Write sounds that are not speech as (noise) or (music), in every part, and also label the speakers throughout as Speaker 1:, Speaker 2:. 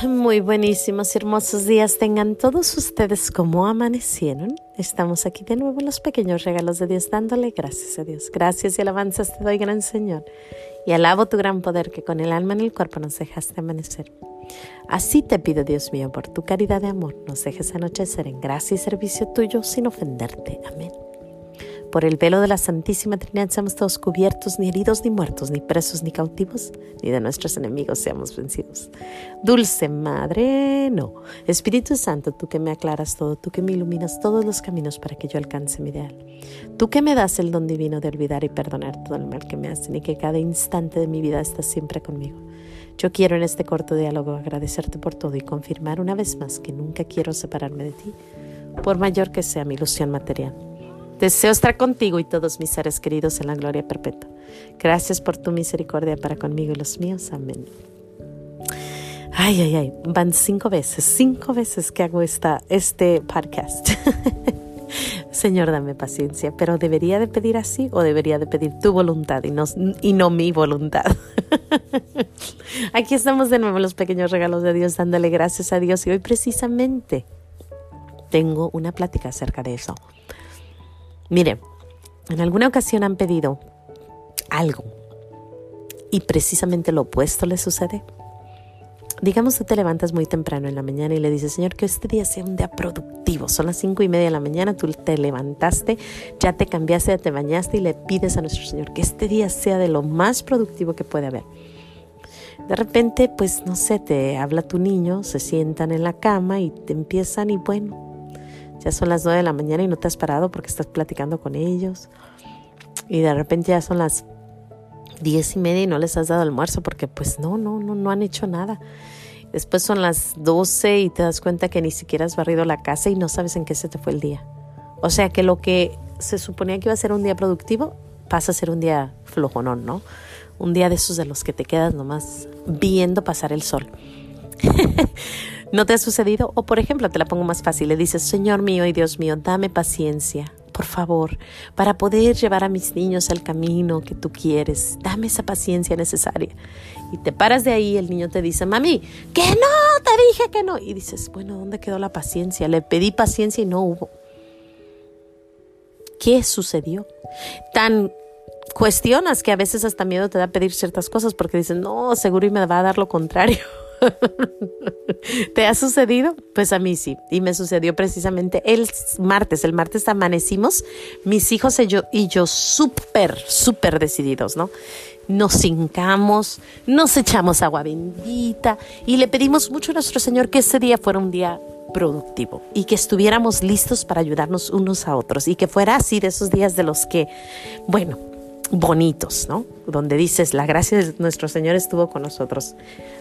Speaker 1: (laughs) Muy buenísimos y hermosos días tengan todos ustedes como amanecieron. Estamos aquí de nuevo en los pequeños regalos de Dios, dándole gracias a Dios. Gracias y alabanzas te doy, gran Señor. Y alabo tu gran poder que con el alma en el cuerpo nos dejaste amanecer. Así te pido, Dios mío, por tu caridad de amor, nos dejes anochecer en gracia y servicio tuyo sin ofenderte. Amén. Por el velo de la Santísima Trinidad seamos todos cubiertos, ni heridos, ni muertos, ni presos, ni cautivos, ni de nuestros enemigos seamos vencidos. Dulce Madre, no. Espíritu Santo, tú que me aclaras todo, tú que me iluminas todos los caminos para que yo alcance mi ideal. Tú que me das el don divino de olvidar y perdonar todo el mal que me hacen y que cada instante de mi vida estás siempre conmigo. Yo quiero en este corto diálogo agradecerte por todo y confirmar una vez más que nunca quiero separarme de ti, por mayor que sea mi ilusión material. Deseo estar contigo y todos mis seres queridos en la gloria perpetua. Gracias por tu misericordia para conmigo y los míos. Amén. Ay, ay, ay, van cinco veces, cinco veces que hago esta, este podcast. (laughs) Señor, dame paciencia, pero ¿debería de pedir así o debería de pedir tu voluntad y no, y no mi voluntad? (laughs) Aquí estamos de nuevo los pequeños regalos de Dios, dándole gracias a Dios y hoy precisamente tengo una plática acerca de eso. Mire, en alguna ocasión han pedido algo y precisamente lo opuesto le sucede. Digamos que te levantas muy temprano en la mañana y le dices, Señor, que este día sea un día productivo. Son las cinco y media de la mañana, tú te levantaste, ya te cambiaste, ya te bañaste y le pides a nuestro Señor que este día sea de lo más productivo que puede haber. De repente, pues no sé, te habla tu niño, se sientan en la cama y te empiezan y bueno, ya son las 9 de la mañana y no te has parado porque estás platicando con ellos. Y de repente ya son las diez y media y no les has dado almuerzo porque pues no, no, no, no han hecho nada. Después son las 12 y te das cuenta que ni siquiera has barrido la casa y no sabes en qué se te fue el día. O sea que lo que se suponía que iba a ser un día productivo pasa a ser un día flojonón, ¿no? Un día de esos de los que te quedas nomás viendo pasar el sol. (laughs) ¿No te ha sucedido? O por ejemplo, te la pongo más fácil, le dices, Señor mío y Dios mío, dame paciencia, por favor, para poder llevar a mis niños al camino que tú quieres. Dame esa paciencia necesaria. Y te paras de ahí, el niño te dice, mami, que no, te dije que no. Y dices, bueno, ¿dónde quedó la paciencia? Le pedí paciencia y no hubo. ¿Qué sucedió? Tan cuestionas que a veces hasta miedo te da pedir ciertas cosas porque dices, no, seguro y me va a dar lo contrario. (laughs) ¿Te ha sucedido? Pues a mí sí. Y me sucedió precisamente el martes. El martes amanecimos, mis hijos y yo, y yo súper, súper decididos, ¿no? Nos hincamos, nos echamos agua bendita y le pedimos mucho a nuestro Señor que ese día fuera un día productivo y que estuviéramos listos para ayudarnos unos a otros y que fuera así de esos días de los que, bueno, bonitos, ¿no? Donde dices, la gracia de nuestro Señor estuvo con nosotros.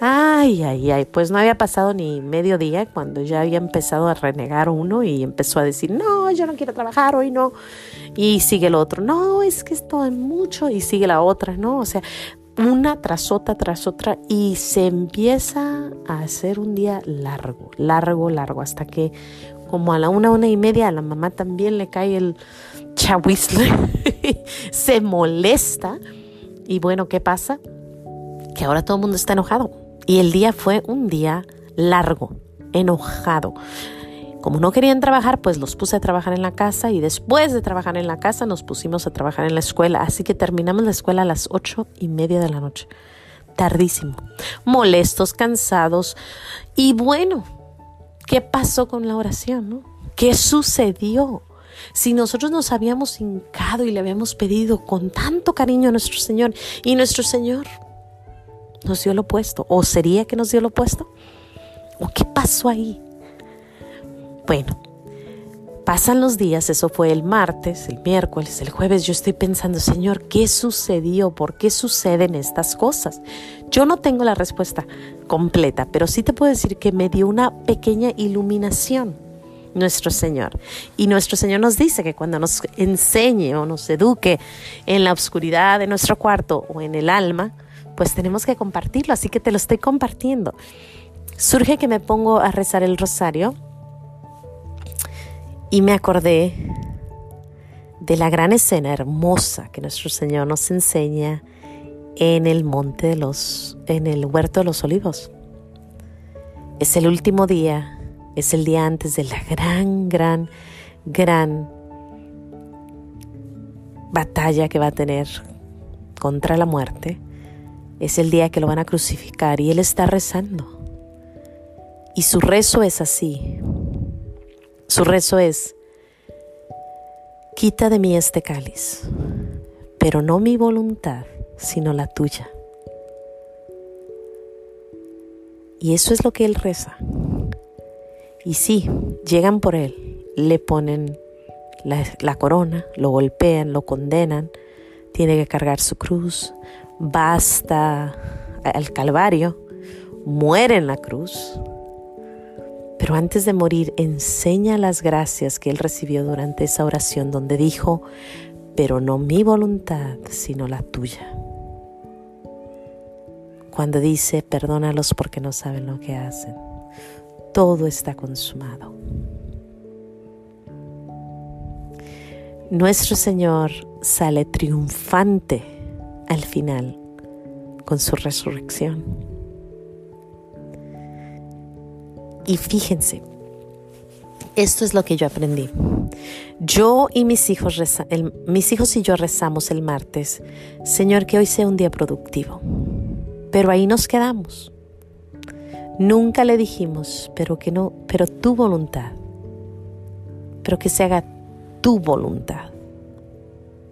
Speaker 1: Ay, ay, ay, pues no había pasado ni medio día cuando ya había empezado a renegar uno y empezó a decir, no, yo no quiero trabajar hoy, no. Y sigue el otro, no, es que esto es mucho y sigue la otra, ¿no? O sea, una tras otra, tras otra y se empieza a hacer un día largo, largo, largo, hasta que como a la una, una y media a la mamá también le cae el chahuizle, (laughs) se molesta y bueno, ¿qué pasa? Que ahora todo el mundo está enojado y el día fue un día largo, enojado. Como no querían trabajar, pues los puse a trabajar en la casa y después de trabajar en la casa nos pusimos a trabajar en la escuela. Así que terminamos la escuela a las ocho y media de la noche. Tardísimo. Molestos, cansados. Y bueno, ¿qué pasó con la oración? No? ¿Qué sucedió? Si nosotros nos habíamos hincado y le habíamos pedido con tanto cariño a nuestro Señor y nuestro Señor nos dio lo opuesto, o sería que nos dio lo opuesto, o qué pasó ahí. Bueno, pasan los días, eso fue el martes, el miércoles, el jueves, yo estoy pensando, Señor, ¿qué sucedió? ¿Por qué suceden estas cosas? Yo no tengo la respuesta completa, pero sí te puedo decir que me dio una pequeña iluminación nuestro Señor. Y nuestro Señor nos dice que cuando nos enseñe o nos eduque en la oscuridad de nuestro cuarto o en el alma, pues tenemos que compartirlo, así que te lo estoy compartiendo. Surge que me pongo a rezar el rosario y me acordé de la gran escena hermosa que nuestro Señor nos enseña en el monte de los, en el huerto de los olivos. Es el último día, es el día antes de la gran, gran, gran batalla que va a tener contra la muerte. Es el día que lo van a crucificar y él está rezando. Y su rezo es así. Su rezo es, quita de mí este cáliz, pero no mi voluntad, sino la tuya. Y eso es lo que él reza. Y sí, llegan por él, le ponen la, corona, lo golpean, lo condenan, tiene que cargar su cruz, basta al Calvario, muere en la cruz, pero antes de morir enseña las gracias que él recibió durante esa oración donde dijo, pero no mi voluntad, sino la tuya. Cuando dice, perdónalos porque no saben lo que hacen, todo está consumado. Nuestro Señor sale triunfante al final con su resurrección. Y fíjense, esto es lo que yo aprendí. Yo y mis hijos, mis hijos y yo rezamos el martes, Señor, que hoy sea un día productivo. Pero ahí nos quedamos. Nunca le dijimos, pero que no, pero tu voluntad. Pero que se haga tu voluntad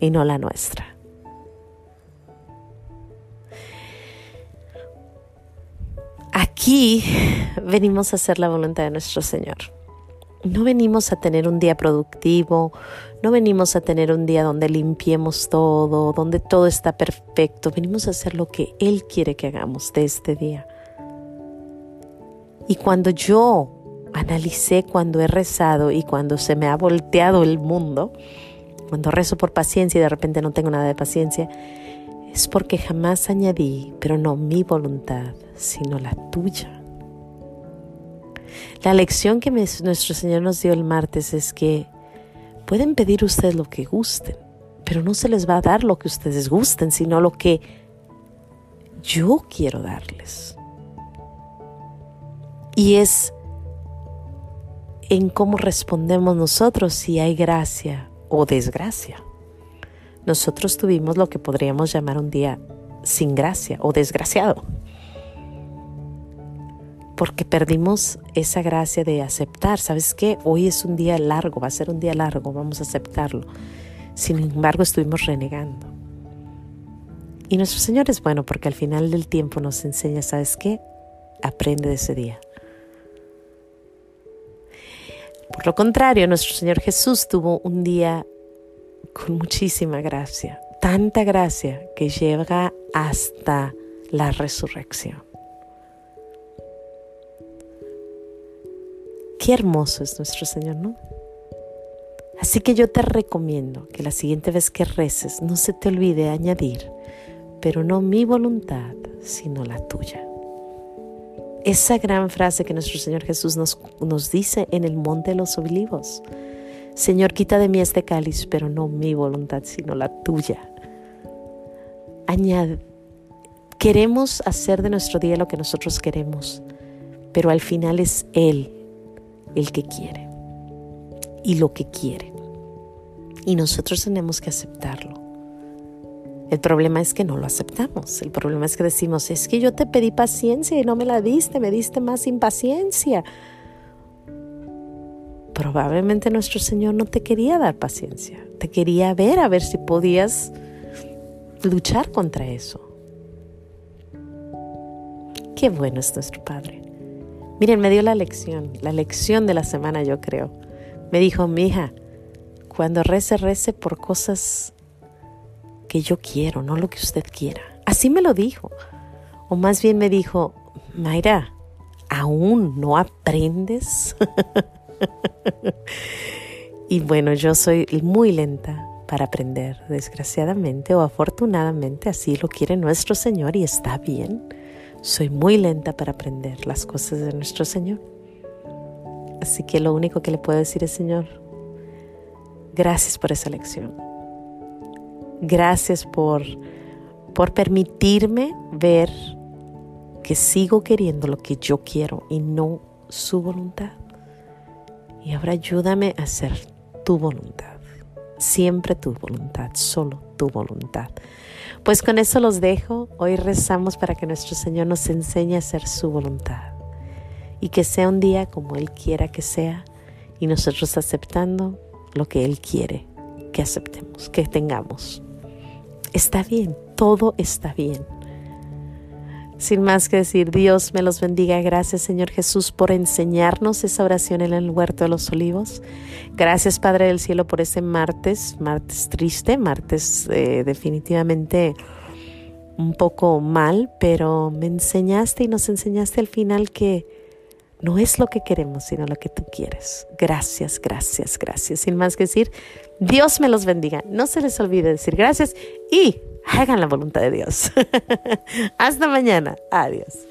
Speaker 1: y no la nuestra. Aquí venimos a hacer la voluntad de nuestro Señor. No venimos a tener un día productivo, no venimos a tener un día donde limpiemos todo, donde todo está perfecto. Venimos a hacer lo que Él quiere que hagamos de este día. Y cuando yo analicé cuando he rezado y cuando se me ha volteado el mundo, cuando rezo por paciencia y de repente no tengo nada de paciencia, es porque jamás añadí, pero no mi voluntad, sino la tuya. La lección que nuestro Señor nos dio el martes es que pueden pedir ustedes lo que gusten, pero no se les va a dar lo que ustedes gusten, sino lo que yo quiero darles. Y es en cómo respondemos nosotros si hay gracia o desgracia. Nosotros tuvimos lo que podríamos llamar un día sin gracia o desgraciado porque perdimos esa gracia de aceptar. ¿Sabes qué? Hoy es un día largo, va a ser un día largo, vamos a aceptarlo. Sin embargo, estuvimos renegando. Y nuestro Señor es bueno porque al final del tiempo nos enseña, ¿sabes qué? Aprende de ese día. Por lo contrario, nuestro Señor Jesús tuvo un día con muchísima gracia, tanta gracia que llega hasta la resurrección. Qué hermoso es nuestro Señor, ¿no? Así que yo te recomiendo que la siguiente vez que reces no se te olvide añadir, pero no mi voluntad, sino la tuya. Esa gran frase que nuestro Señor Jesús nos, nos dice en el Monte de los Olivos. Señor, quita de mí este cáliz, pero no mi voluntad, sino la tuya. Añade, queremos hacer de nuestro día lo que nosotros queremos, pero al final es Él el que quiere y lo que quiere. Y nosotros tenemos que aceptarlo. El problema es que no lo aceptamos. El problema es que decimos, es que yo te pedí paciencia y no me la diste, me diste más impaciencia. Probablemente nuestro Señor no te quería dar paciencia, te quería ver a ver si podías luchar contra eso. Qué bueno es nuestro Padre. Miren, me dio la lección, la lección de la semana yo creo. Me dijo, mi hija, cuando rece, rece por cosas que yo quiero, no lo que usted quiera. Así me lo dijo. O más bien me dijo, Mayra, ¿aún no aprendes? (laughs) y bueno, yo soy muy lenta para aprender, desgraciadamente o afortunadamente, así lo quiere nuestro Señor y está bien. Soy muy lenta para aprender las cosas de nuestro Señor. Así que lo único que le puedo decir es, Señor, gracias por esa lección. Gracias por, por permitirme ver porque sigo queriendo lo que yo quiero y no su voluntad. Y ahora ayúdame a hacer tu voluntad, siempre tu voluntad, solo tu voluntad. Pues con eso los dejo. Hoy rezamos para que nuestro Señor nos enseñe a hacer su voluntad y que sea un día como Él quiera que sea y nosotros aceptando lo que Él quiere que aceptemos, que tengamos. Está bien, todo está bien. Sin más que decir, Dios me los bendiga. Gracias Señor Jesús por enseñarnos esa oración en el huerto de los olivos. Gracias Padre del Cielo por ese martes, martes triste, martes eh, definitivamente un poco mal, pero me enseñaste y nos enseñaste al final que no es lo que queremos, sino lo que tú quieres. Gracias, gracias, gracias. Sin más que decir, Dios me los bendiga. No se les olvide decir gracias y hagan la voluntad de Dios. (laughs) Hasta mañana. Adiós.